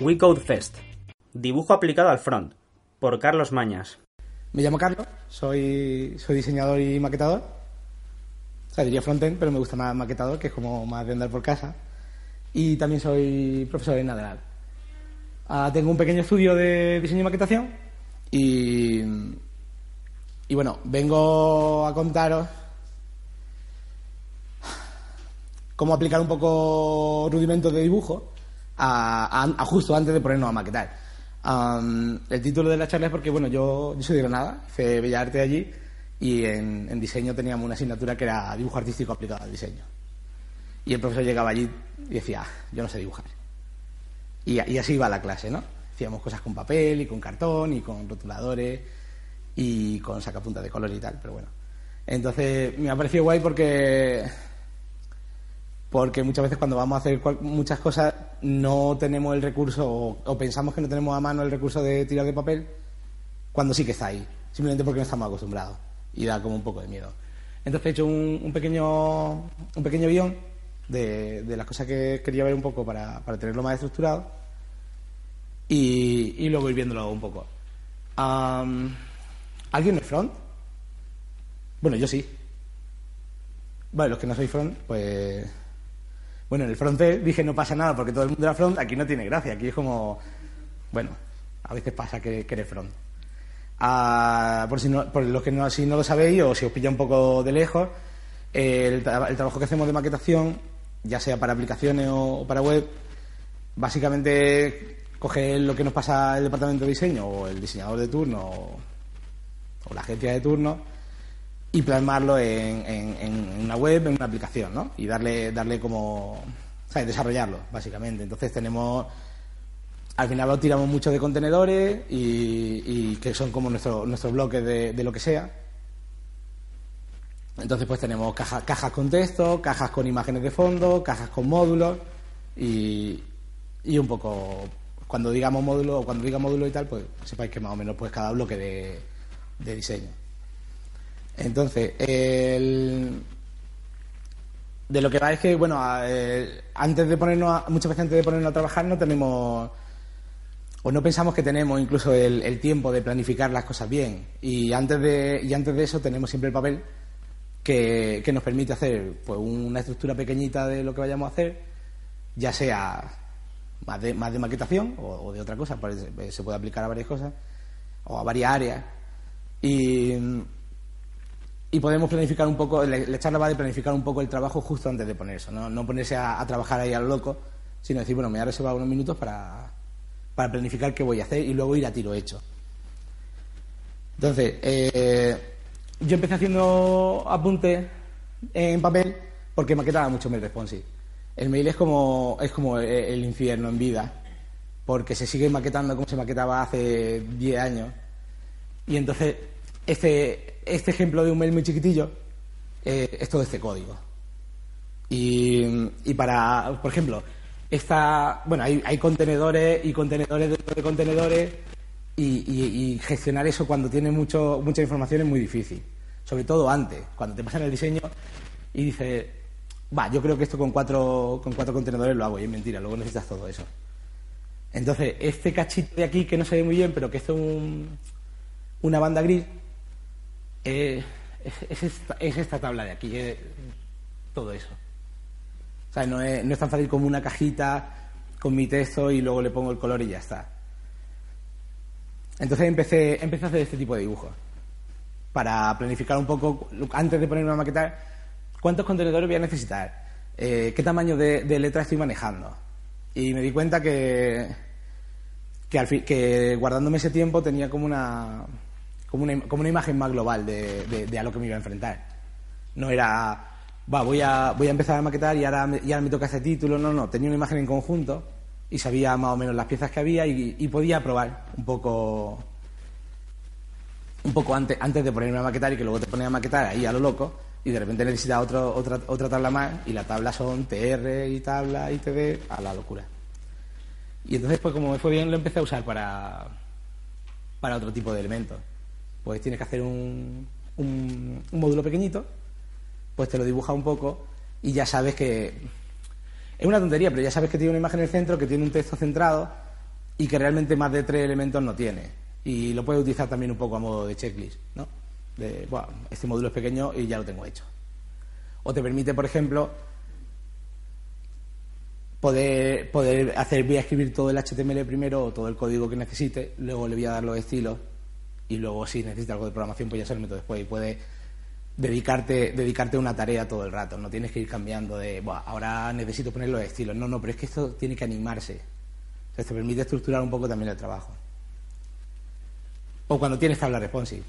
We Code Fest. Dibujo aplicado al front. Por Carlos Mañas. Me llamo Carlos, soy, soy diseñador y maquetador. O sea, diría frontend, pero me gusta más maquetador, que es como más de andar por casa. Y también soy profesor en Naderal. Ah, tengo un pequeño estudio de diseño y maquetación y, y bueno, vengo a contaros cómo aplicar un poco rudimentos de dibujo a, a- a justo antes de ponernos a maquetar. Am, el título de la charla es porque, bueno, yo, yo soy de Granada, hice Bellas allí y en, diseño teníamos una asignatura que era dibujo artístico aplicado al diseño. Y el profesor llegaba allí y decía, "Ah, yo no sé dibujar. Y, y así iba la clase, ¿no? Hacíamos cosas con papel y con cartón y con rotuladores y con sacapuntas de color y tal, pero bueno. Entonces me ha parecido guay porque porque muchas veces cuando vamos a hacer muchas cosas no tenemos el recurso o, pensamos que no tenemos a mano el recurso de tirar de papel cuando sí que está ahí, simplemente porque no estamos acostumbrados y da como un poco de miedo. Entonces he hecho un, pequeño un pequeño guion de, las cosas que quería ver un poco para, para tenerlo más estructurado y, y luego ir viéndolo un poco. ¿Alguien es front? Bueno, yo sí. Vale, los que no soy front, pues... Bueno, en el front dije no pasa nada porque todo el mundo era front, aquí no tiene gracia, aquí es como... Bueno, a veces pasa que, que eres front. Ah, por, si no, por los que no, si no lo sabéis o si os pilla un poco de lejos, el, el trabajo que hacemos de maquetación, ya sea para aplicaciones o, para web, básicamente coger lo que nos pasa el departamento de diseño o el diseñador de turno o la agencia de turno y plasmarlo en, una web, en una aplicación, ¿no? Y darle, darle como, ¿sabes? Desarrollarlo, básicamente. Entonces tenemos, al final lo tiramos mucho de contenedores y, que son como nuestro- nuestros bloques de, de lo que sea. Entonces pues tenemos caja- cajas con texto, cajas con imágenes de fondo, cajas con módulos y, un poco, cuando digamos módulo o cuando diga módulo y tal, pues sepáis que más o menos pues cada bloque de diseño. Entonces, el- de lo que va es que, bueno, eh, antes de ponernos, a- muchas veces antes de ponernos a trabajar no tenemos, o no pensamos que tenemos incluso el, tiempo de planificar las cosas bien. Y antes de, y antes de eso tenemos siempre el papel que, que nos permite hacer pues, una estructura pequeñita de lo que vayamos a hacer, ya sea más de, más de maquetación o, de otra cosa, pues, se puede aplicar a varias cosas o a varias áreas. Y, y podemos planificar un poco, la, la charla va de planificar un poco el trabajo justo antes de poner eso, no, no ponerse a, trabajar ahí a lo loco, sino decir, bueno, me voy a reservar unos minutos para, para planificar qué voy a hacer y luego ir a tiro hecho. Entonces, eh, yo empecé haciendo apuntes en papel porque maquetaba mucho mail responsive. El mail es como, es como el, el infierno en vida, porque se sigue maquetando como se maquetaba hace 10 años. Y entonces, este, este ejemplo de un mail muy chiquitillo eh, es todo este código. Y, y para, por ejemplo, esta, bueno, hay, hay contenedores y contenedores dentro de contenedores y, gestionar eso cuando tiene mucho, mucha información es muy difícil. Sobre todo antes, cuando te pasan el diseño y dices, va, yo creo que esto con cuatro, con cuatro contenedores lo hago y es mentira, luego necesitas todo eso. Entonces, este cachito de aquí que no se ve muy bien, pero que es un, una banda gris, eh, es, es esta, es esta tabla de aquí, es todo eso. O sea, no es, no tan fácil como una cajita con mi texto y luego le pongo el color y ya está. Entonces empecé, empecé a hacer este tipo de dibujos. Para planificar un poco, antes de ponerme a maquetar, cuántos contenedores voy a necesitar, Eh, qué tamaño de, de letra estoy manejando. Y me di cuenta que, que guardándome ese tiempo tenía como una, como una, como una imagen más global de, de- de a lo que me iba a enfrentar. No era, va, voy a, voy a empezar a maquetar y ahora, y ahora me toca ese título. No, no, tenía una imagen en conjunto y sabía más o menos las piezas que había y, y podía probar un poco un poco antes, antes de ponerme a maquetar y que luego te pones a maquetar ahí a lo loco y de repente necesitas otro, otra, otra tabla más y la tabla son TR y tabla y TD a la locura. Y entonces pues como me fue bien lo empecé a usar para, para otro tipo de elementos. Pues tienes que hacer un, un, módulo pequeñito, pues te lo dibuja un poco y ya sabes que es una tontería, pero ya sabes que tiene una imagen en el centro, que tiene un texto centrado y que realmente más de tres elementos no tiene y lo puedes utilizar también un poco a modo de checklist, ¿no? De, bueno, este módulo es pequeño y ya lo tengo hecho. O te permite, por ejemplo, poder, poder hacer, voy a escribir todo el HTML primero o todo el código que necesite, luego le voy a dar los estilos y luego si necesita algo de programación pues ya se lo meto después y puedes dedicarte, dedicarte a una tarea todo el rato, no tienes que ir cambiando de, bueno, ahora necesito poner los estilos, no, no, pero es que esto tiene que animarse. O sea, te permite estructurar un poco también el trabajo. O cuando tienes tabla responsive,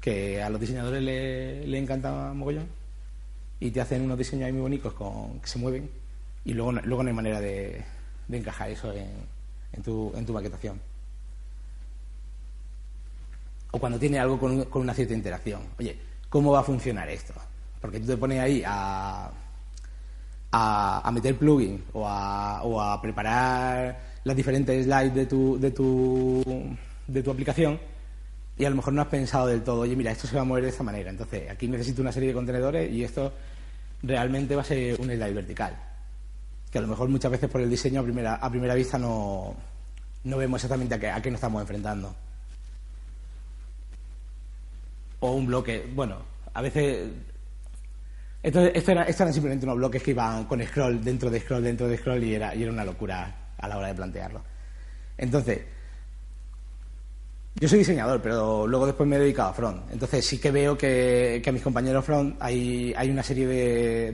que a los diseñadores le, encanta mogollón y te hacen unos diseños ahí muy bonitos con, que se mueven y luego, luego no hay manera de, de encajar eso en, en, tu, en tu maquetación. O cuando tiene algo con, con una cierta interacción. Oye, ¿cómo va a funcionar esto? Porque tú te pones ahí a, a, meter plugin o a, o a preparar las diferentes slides de tu, de, tu, de tu aplicación y a lo mejor no has pensado del todo, oye, mira, esto se va a mover de esta manera. Entonces, aquí necesito una serie de contenedores y esto realmente va a ser un slide vertical. Que a lo mejor muchas veces por el diseño a primera, a primera vista no, no vemos exactamente a qué, a qué nos estamos enfrentando. O un bloque, bueno, a veces esto, esto, era- esto eran simplemente unos bloques que iban con scroll dentro de scroll dentro de scroll y era, y era una locura a la hora de plantearlo. Entonces, yo soy diseñador, pero luego después me he dedicado a front. Entonces sí que veo que, que a mis compañeros front hay, hay una serie de,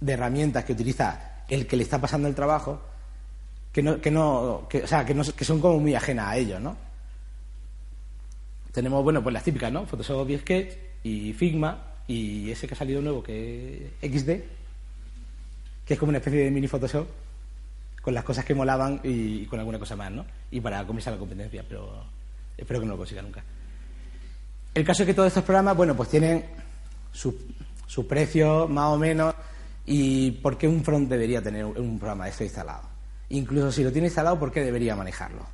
de- herramientas que utiliza el que le está pasando el trabajo que no, que no, que, o sea, que, no, que son como muy ajenas a ellos, ¿no? Tenemos, bueno, pues las típicas, ¿no? Photoshop y Sketch y Figma y ese que ha salido nuevo que es XD, que es como una especie de mini Photoshop con las cosas que molaban y, con alguna cosa más, ¿no? Y para comerse a la competencia, pero espero que no lo consiga nunca. El caso es que todos estos programas, bueno, pues tienen su, su precio más o menos y por qué un front debería tener un programa de esto instalado. Incluso si lo tiene instalado, ¿por qué debería manejarlo?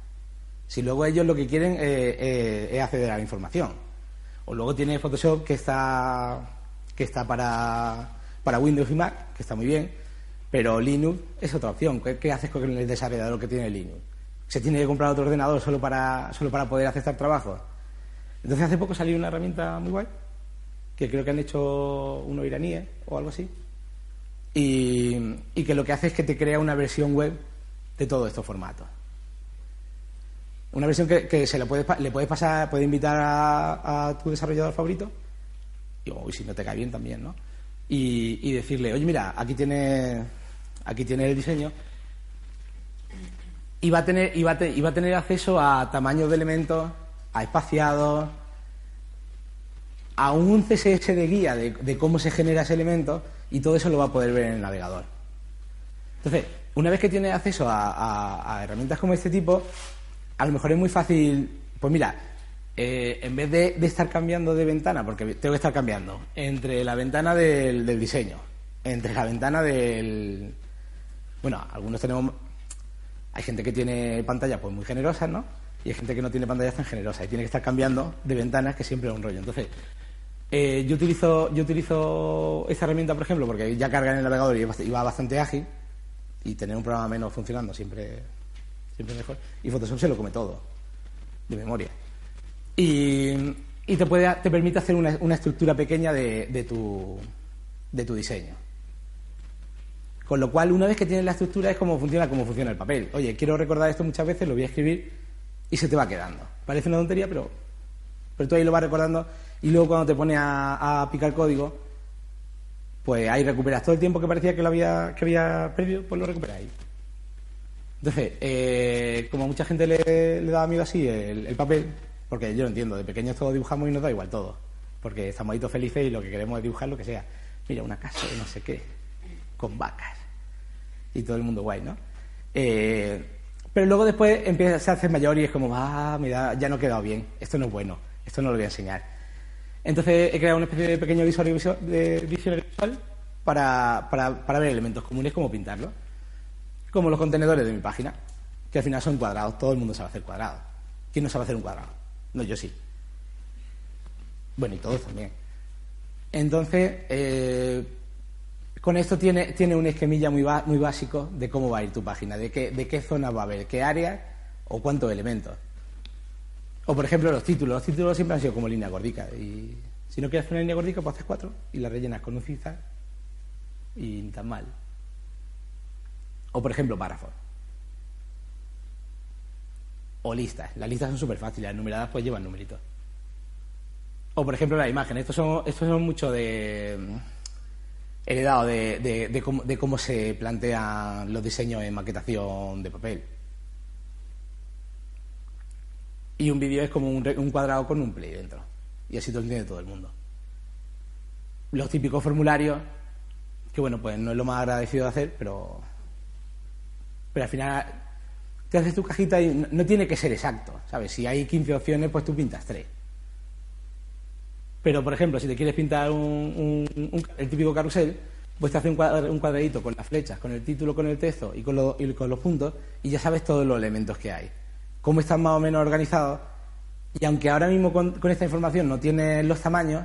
Si luego ellos lo que quieren eh, eh, es acceder a la información. O luego tiene Photoshop que está, que está para, para Windows y Mac, que está muy bien, pero Linux es otra opción. ¿Qué, qué haces con el desarrollador que tiene Linux? ¿Se tiene que comprar otro ordenador solo para, solo para poder aceptar trabajos? Entonces hace poco salió una herramienta muy guay, que creo que han hecho unos iraníes o algo así, y, y que lo que hace es que te crea una versión web de todos estos formatos. Una versión que, que se le puedes, pa- le puedes pasar, puedes invitar a, tu desarrollador favorito, y, si no te cae bien también, ¿no? Y, y decirle, oye, mira, aquí tiene, aquí tiene el diseño, y va a tener, y va a te- y a tener acceso a tamaños de elementos, a espaciados, a un CSS de guía de, cómo se genera ese elemento, y todo eso lo va a poder ver en el navegador. Entonces, una vez que tienes acceso a herramientas como este tipo, a lo mejor es muy fácil, pues mira, eh, en vez de, estar cambiando de ventana, porque tengo que estar cambiando, entre la ventana del, diseño, entre la ventana del... Bueno, algunos tenemos... Hay gente que tiene pantallas pues muy generosas, ¿no? Y hay gente que no tiene pantallas tan generosas y tiene que estar cambiando de ventanas, que siempre es un rollo. Entonces, eh, yo utilizo yo utilizo esta herramienta, por ejemplo, porque ya carga en el navegador y va bastante ágil y tener un programa menos funcionando siempre Y Photoshop se lo come todo de memoria. Y, te puede te permite hacer una, estructura pequeña de, tu de tu diseño. Con lo cual, una vez que tienes la estructura, es como funciona, como funciona el papel. Oye, quiero recordar esto muchas veces, lo voy a escribir y se te va quedando. Parece una tontería, pero, pero tú ahí lo vas recordando y luego cuando te pones a, a picar código, pues ahí recuperas todo el tiempo que parecía que lo había, que había perdido, pues lo recuperas ahí. Entonces, eh, como a mucha gente le, le daba miedo así el, el papel, porque yo lo entiendo, de pequeños todos dibujamos y nos da igual todo, porque estamos ahí todos felices y lo que queremos es dibujar lo que sea. Mira, una casa de no sé qué, con vacas, y todo el mundo guay, ¿no? Eh, Pero luego después empieza a hacer mayor y es como, ah, mira, ya no ha quedado bien, esto no es bueno, esto no lo voy a enseñar. Entonces he creado una especie de pequeño visual, de visual para, para, para ver elementos comunes, como pintarlos. Como los contenedores de mi página, que al final son cuadrados, todo el mundo sabe hacer cuadrados. ¿Quién no sabe hacer un cuadrado? No, yo sí. Bueno, y todos también. Entonces, eh, con esto tiene, tiene un esquemilla muy, muy básico de cómo va a ir tu página, de qué, de qué zona va a haber, qué área o cuántos elementos. O, por ejemplo, los títulos. Los títulos siempre han sido como línea gordica. Y si no quieres una línea gordica, pues haces cuatro y la rellenas con un cizar y tan mal. O, por ejemplo, párrafos. O listas. Las listas son súper fáciles. Las numeradas pues llevan numeritos. O, por ejemplo, la imagen. Estos son, estos son mucho de heredado de, de, cómo, se plantean los diseños en maquetación de papel. Y un vídeo es como un, cuadrado con un play dentro. Y así lo entiende todo el mundo. Los típicos formularios, que bueno, pues no es lo más agradecido de hacer, pero. Pero al final te haces tu cajita y no, tiene que ser exacto, ¿sabes? Si hay 15 opciones, pues tú pintas 3. Pero, por ejemplo, si te quieres pintar un, el típico carrusel, pues te hace un, cuadradito con las flechas, con el título, con el texto y con, los puntos, y ya sabes todos los elementos que hay. Cómo están más o menos organizados. Y aunque ahora mismo con, esta información no tienes los tamaños,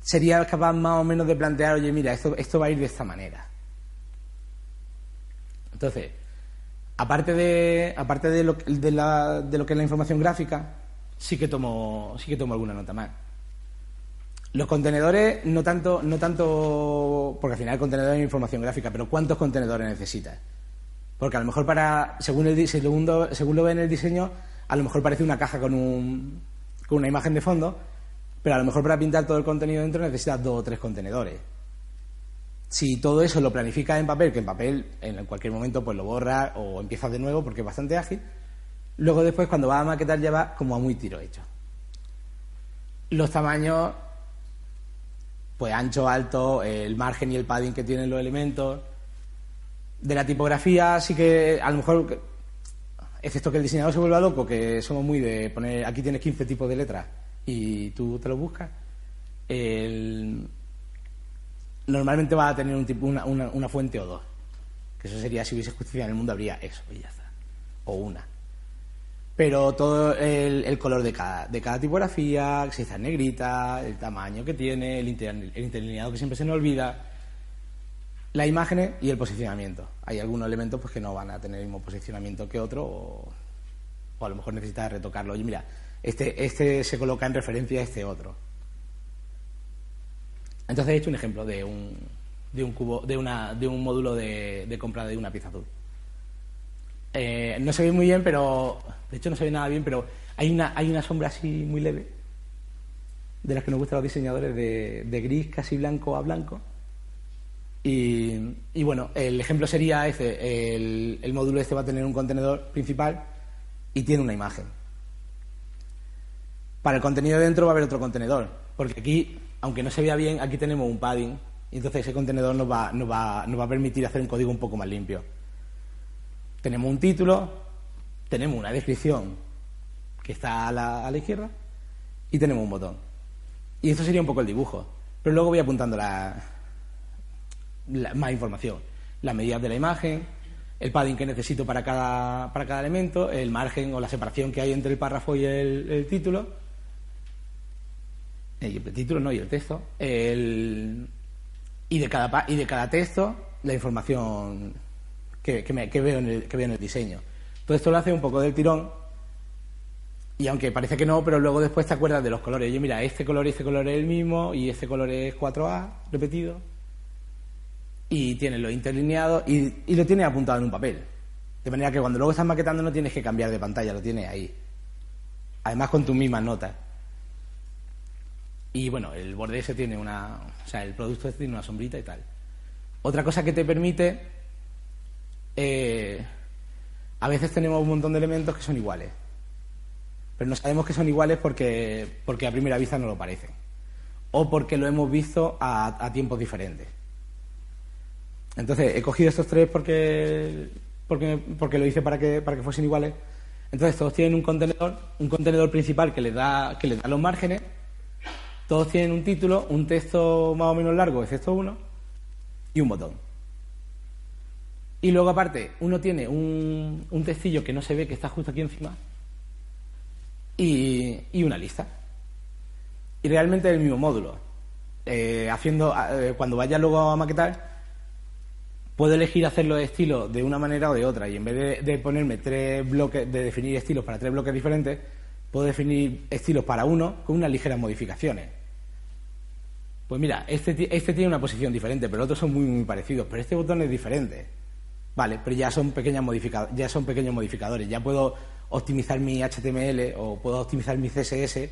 sería capaz más o menos de plantear, oye, mira, esto, esto va a ir de esta manera. Entonces, aparte de, aparte de lo, de, de lo que es la información gráfica, sí que tomo, sí que tomo alguna nota más. Los contenedores, no tanto, no tanto, porque al final el contenedor es información gráfica, pero ¿cuántos contenedores necesitas? Porque a lo mejor para, según, el, segundo, según lo ve en el diseño, a lo mejor parece una caja con, un, con una imagen de fondo, pero a lo mejor para pintar todo el contenido dentro necesitas dos o tres contenedores. Si todo eso lo planificas en papel, que en papel en cualquier momento pues lo borras o empiezas de nuevo porque es bastante ágil, luego después cuando vas a maquetar ya va como a muy tiro hecho. Los tamaños pues ancho, alto, el margen y el padding que tienen los elementos. De la tipografía sí que a lo mejor, excepto que el diseñador se vuelva loco, que somos muy de poner, aquí tienes 15 tipos de letras y tú te lo buscas, normalmente va a tener un tipo, una, una, fuente o dos. Que eso sería, si hubiese justicia en el mundo, habría eso y ya está. O una pero todo el, color de cada, de cada tipografía, si está en negrita, el tamaño que tiene, el, interlineado que siempre se nos olvida, las imágenes y el posicionamiento. Hay algunos elementos pues, que no van a tener el mismo posicionamiento que otro o, a lo mejor necesitas retocarlo. Oye, mira, este, este se coloca en referencia a este otro. Entonces he hecho un ejemplo de un, de un cubo, de, una, de un módulo de, de compra de una pieza azul. Eh, no se ve muy bien, pero. De hecho, no se ve nada bien, pero hay una, hay una sombra así muy leve, de las que nos gustan los diseñadores, de, gris casi blanco a blanco. Y, bueno, el ejemplo sería este: el, el módulo este va a tener un contenedor principal y tiene una imagen. Para el contenido dentro va a haber otro contenedor, porque aquí, aunque no se vea bien, aquí tenemos un padding, y entonces ese contenedor nos va, nos va, nos va a permitir hacer un código un poco más limpio. Tenemos un título, tenemos una descripción que está a la, izquierda y tenemos un botón. Y esto sería un poco el dibujo. Pero luego voy apuntando la, más información. Las medidas de la imagen, el padding que necesito para cada, para cada elemento, el margen o la separación que hay entre el párrafo y el, título. El, título no, y el texto. y, de cada, y de cada texto, la información que, veo en el, que veo en el diseño. Todo esto lo hace un poco del tirón y aunque parece que no, pero luego después te acuerdas de los colores. Yo, mira, este color y este color es el mismo y este color es 4A repetido y tienes lo interlineado y, y lo tienes apuntado en un papel. De manera que cuando luego estás maquetando no tienes que cambiar de pantalla, lo tienes ahí. Además con tus mismas notas. Y bueno, el borde ese tiene una. O sea, el producto tiene una sombrita y tal. Otra cosa que te permite eh, a veces tenemos un montón de elementos que son iguales. Pero no sabemos que son iguales porque, porque a primera vista no lo parecen. O porque lo hemos visto a, tiempos diferentes. Entonces, he cogido estos tres porque porque, porque lo hice para que, para que fuesen iguales. Entonces todos tienen un contenedor, un contenedor principal que les da, que les da los márgenes, todos tienen un título, un texto más o menos largo, excepto uno, y un botón. Y luego aparte, uno tiene un, un textillo que no se ve, que está justo aquí encima, y, y una lista. Y realmente es el mismo módulo. Eh, haciendo, eh, cuando vaya luego a maquetar, puedo elegir hacerlo de estilo de una manera o de otra. Y en vez de ponerme tres bloques, de definir estilos para tres bloques diferentes, puedo definir estilos para uno con unas ligeras modificaciones. Pues mira, este, este tiene una posición diferente, pero los otros son muy, muy parecidos. Pero este botón es diferente. Vale, pero ya son, pequeñas ya son pequeños modificadores. Ya puedo optimizar mi HTML o puedo optimizar mi CSS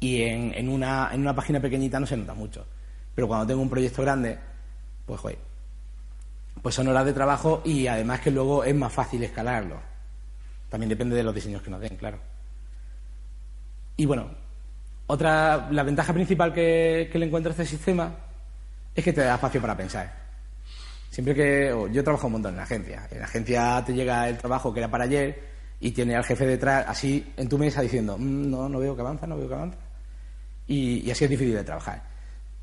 y en, en una, en una página pequeñita no se nota mucho. Pero cuando tengo un proyecto grande, pues joder, pues son horas de trabajo y además que luego es más fácil escalarlo. También depende de los diseños que nos den, claro. Y bueno, otra, la ventaja principal que, que le encuentro a este sistema es que te da espacio para pensar. Siempre que o yo trabajo un montón en la agencia. En la agencia te llega el trabajo que era para ayer y tiene al jefe detrás así en tu mesa diciendo, "Mm, no, no veo que avanza, no veo que avanza. Y, y así es difícil de trabajar.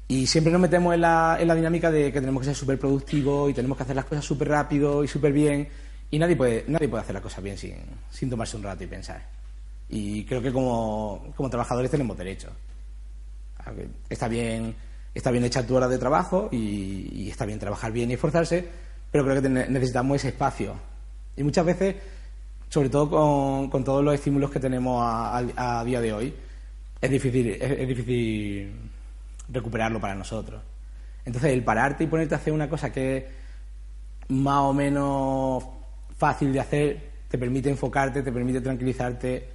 Y siempre nos metemos en la, en la dinámica de que tenemos que ser súper productivos y tenemos que hacer las cosas súper rápido y súper bien. Y nadie puede, nadie puede hacer las cosas bien sin, sin tomarse un rato y pensar. Y creo que como, como trabajadores tenemos derecho. Está bien, está bien echar tu hora de trabajo y, está bien trabajar bien y esforzarse, pero creo que necesitamos ese espacio. Y muchas veces, sobre todo con, con todos los estímulos que tenemos a día de hoy, es difícil, es, es difícil recuperarlo para nosotros. Entonces, el pararte y ponerte a hacer una cosa que es más o menos fácil de hacer, te permite enfocarte, te permite tranquilizarte,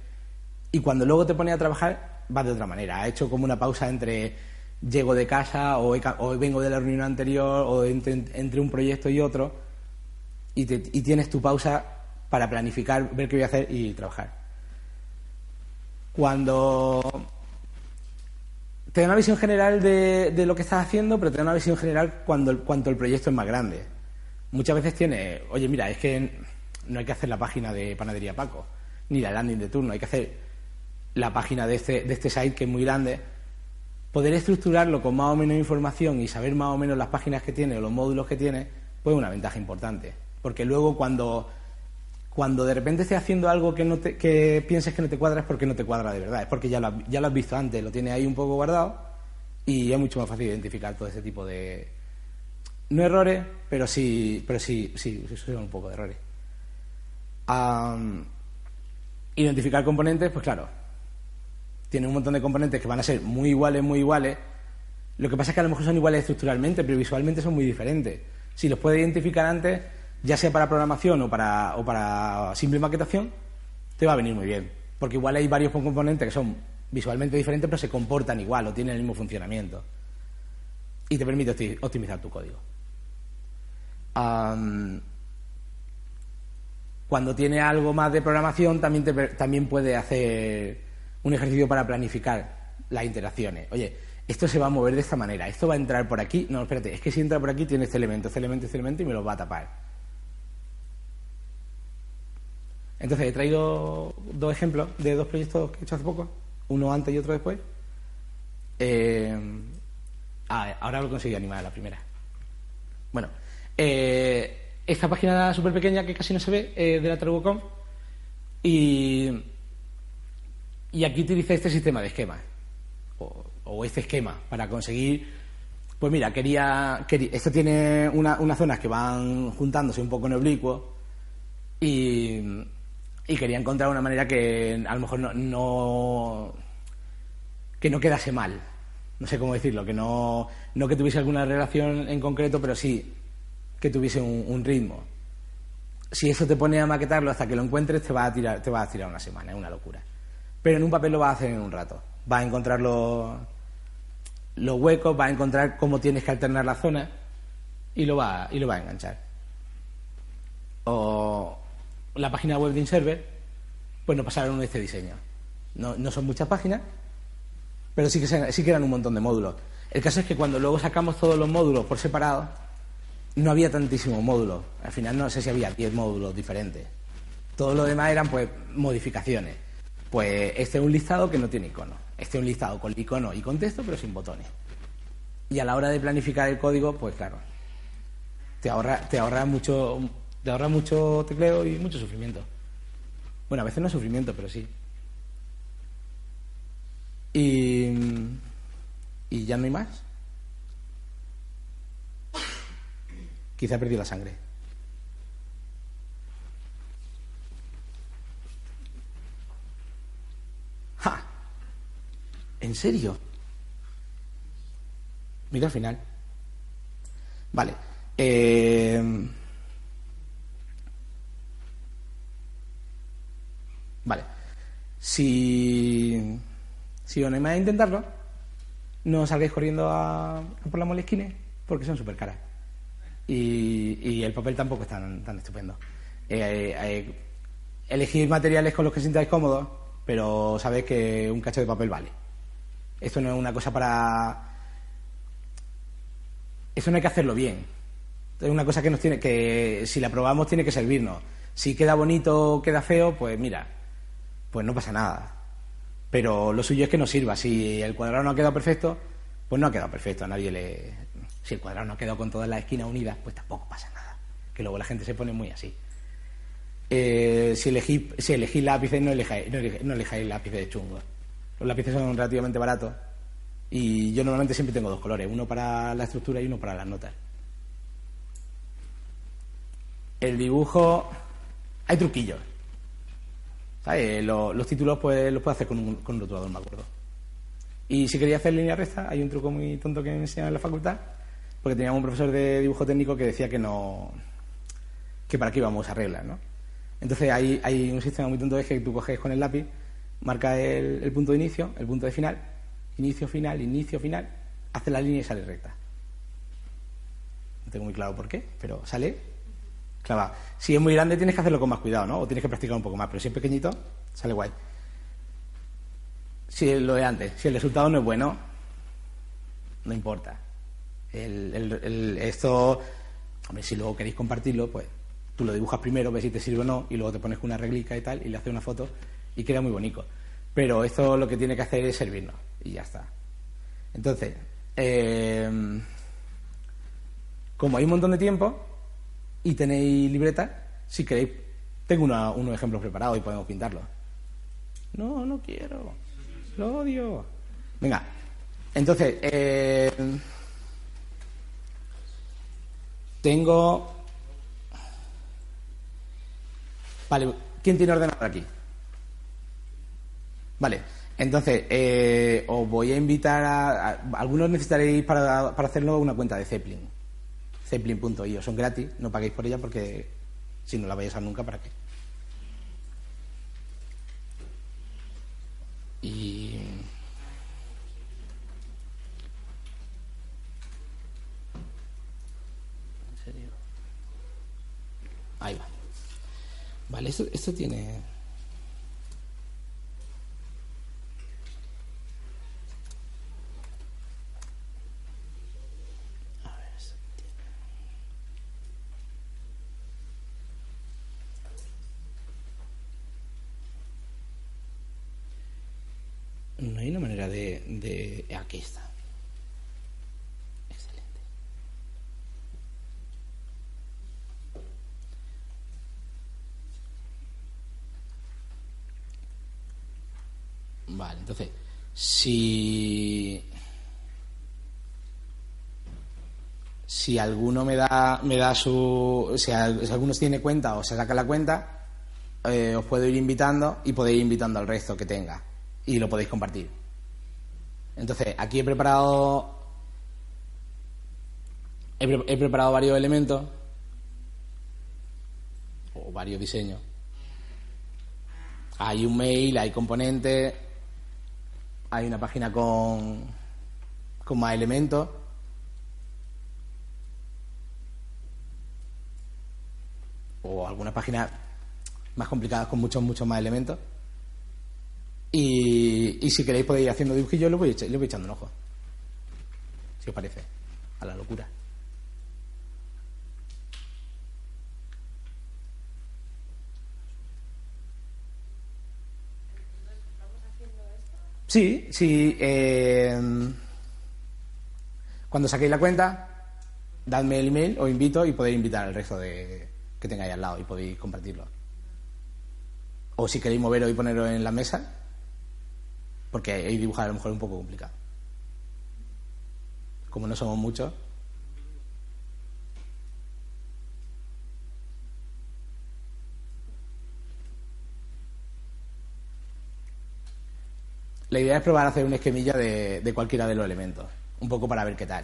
y cuando luego te pones a trabajar, vas de otra manera. Ha hecho como una pausa entre llego de casa o, vengo de la reunión anterior o entre, un proyecto y otro, y, tienes tu pausa para planificar, ver qué voy a hacer y trabajar. Cuando te da una visión general de, de lo que estás haciendo, pero te da una visión general cuando cuanto el proyecto es más grande. Muchas veces tiene, oye, mira, es que no hay que hacer la página de Panadería Paco, ni la landing de turno, hay que hacer la página de este, de este site que es muy grande. Poder estructurarlo con más o menos información y saber más o menos las páginas que tiene o los módulos que tiene, pues es una ventaja importante. Porque luego cuando, cuando de repente estés haciendo algo que, no te, que pienses que no te cuadra es porque no te cuadra de verdad, es porque ya lo, ya lo has visto antes, lo tienes ahí un poco guardado y es mucho más fácil identificar todo ese tipo de... No errores, pero sí, pero sí, sí, son un poco de errores. Am, identificar componentes, pues claro, tiene un montón de componentes que van a ser muy iguales, muy iguales. Lo que pasa es que a lo mejor son iguales estructuralmente, pero visualmente son muy diferentes. Si los puedes identificar antes, ya sea para programación o para, o para simple maquetación, te va a venir muy bien. Porque igual hay varios componentes que son visualmente diferentes, pero se comportan igual o tienen el mismo funcionamiento. Y te permite opti- optimizar tu código. Cuando tiene algo más de programación, también, también puede hacer un ejercicio para planificar las interacciones. Oye, esto se va a mover de esta manera, esto va a entrar por aquí. No, espérate, es que si entra por aquí tiene este elemento, este elemento, este elemento y me lo va a tapar. Entonces he traído dos ejemplos de dos proyectos que he hecho hace poco, uno antes y otro después. Ah, ahora lo conseguí animar a la primera. Bueno, eh, esta página súper pequeña que casi no se ve eh, de la Trabucom y, y aquí utilicé este sistema de esquemas o, este esquema para conseguir pues mira, quería, quería esto tiene una- unas zonas que van juntándose un poco en oblicuo y, y quería encontrar una manera que a lo mejor no, no que no quedase mal. No sé cómo decirlo, que no, no que tuviese alguna relación en concreto, pero sí que tuviese un, un ritmo. Si eso te pone a maquetarlo hasta que lo encuentres, te va a tirar, te va a tirar una semana, es una locura. Pero en un papel lo vas a hacer en un rato. Vas a encontrar los, huecos, vas a encontrar cómo tienes que alternar la zona y lo va, y lo va a enganchar. O la página web de InServer, pues no pasaron este diseño. No, no son muchas páginas, pero sí que, se- sí que eran un montón de módulos. El caso es que cuando luego sacamos todos los módulos por separado, no había tantísimos módulos. Al final no sé si había 10 módulos diferentes. Todo lo demás eran pues modificaciones. Pues este es un listado que no tiene icono. Este es un listado con icono y con texto, pero sin botones. Y a la hora de planificar el código, pues claro, te ahorra, te ahorra mucho, te ahorra mucho tecleo y mucho sufrimiento. Bueno, a veces no es sufrimiento, pero sí. Y, y ya no hay más. Quizá perdí la sangre. ¿En serio? Mira al final. Vale. Eh, Vale. Si, si os animáis a intentarlo, no salgáis corriendo a, por la molesquines porque son súper caras. Y, el papel tampoco es tan, tan estupendo. Eh, eh, materiales con los que sintáis cómodos, pero sabéis que un cacho de papel vale. Esto no es una cosa para. Eso no hay que hacerlo bien. Es una cosa que nos tiene si la probamos, tiene que servirnos. Si queda bonito o queda feo, pues mira, pues no pasa nada. Pero lo suyo es que no sirva. Si el cuadrado no ha quedado perfecto, pues no ha quedado perfecto. A nadie le. Si el cuadrado no ha quedado con todas las esquinas unidas, pues tampoco pasa nada. Que luego la gente se pone muy así. Eh, si elegís si elegís lápices, no elijáis, no, elijáis, lápices de chungo. Los lápices son relativamente baratos. Y yo normalmente siempre tengo dos colores, uno para la estructura y uno para las notas. El dibujo. Hay truquillos. Los, títulos pues los puedo hacer con un, con un rotulador, me acuerdo. Y si quería hacer línea recta, hay un truco muy tonto que me enseñaron en la facultad, porque teníamos un profesor de dibujo técnico que decía que no que para qué íbamos a reglas, ¿no? Entonces hay, hay un sistema muy tonto es que tú coges con el lápiz, marca el, el, punto de inicio, el punto de final, inicio, final, inicio, final, hace la línea y sale recta. No tengo muy claro por qué, pero sale Claro, Si es muy grande tienes que hacerlo con más cuidado, ¿no? O tienes que practicar un poco más, pero si es pequeñito, sale guay. Si lo de antes, si el resultado no es bueno, no importa. esto, hombre, si luego queréis compartirlo, pues tú lo dibujas primero, ves si te sirve o no, y luego te pones con una reglica y tal, y le haces una foto, y queda muy bonito. Pero esto lo que tiene que hacer es servirnos, y ya está. Entonces, eh, como hay un montón de tiempo, y tenéis libreta, si queréis, tengo unos ejemplos preparados y podemos pintarlos. No, no quiero. Lo odio. Venga. Entonces, eh, tengo. Vale, ¿quién tiene ordenador aquí? Vale, entonces, eh, os voy a invitar a, Algunos necesitaréis para, para hacerlo una cuenta de Zeppelin. Zeppelin.io. Son gratis, no paguéis por ella porque si no la vais a usar nunca, ¿para qué? Y. Ahí va. Vale, esto, esto tiene. No hay una manera de, de... Aquí está. Excelente. Vale, entonces, si si alguno me da me da su si, alguno tiene cuenta o se saca la cuenta eh, os puedo ir invitando y podéis ir invitando al resto que tenga y lo podéis compartir. Entonces, aquí he preparado he, preparado varios elementos o varios diseños. Hay un mail, hay componentes, hay una página con, con más elementos. O alguna página más complicada con muchos, muchos más elementos. Y, y si queréis podéis ir haciendo dibujillos, le voy, echando un ojo. Si os parece, a la locura. Sí, sí. Em, cuando saquéis la cuenta, dadme el email, os invito y podéis invitar al resto de que tengáis al lado y podéis compartirlo. O si queréis moveros y ponerlo en la mesa, porque ahí dibujar a lo mejor es un poco complicado. Como no somos muchos. La idea es probar a hacer una esquemilla de, de cualquiera de los elementos, un poco para ver qué tal.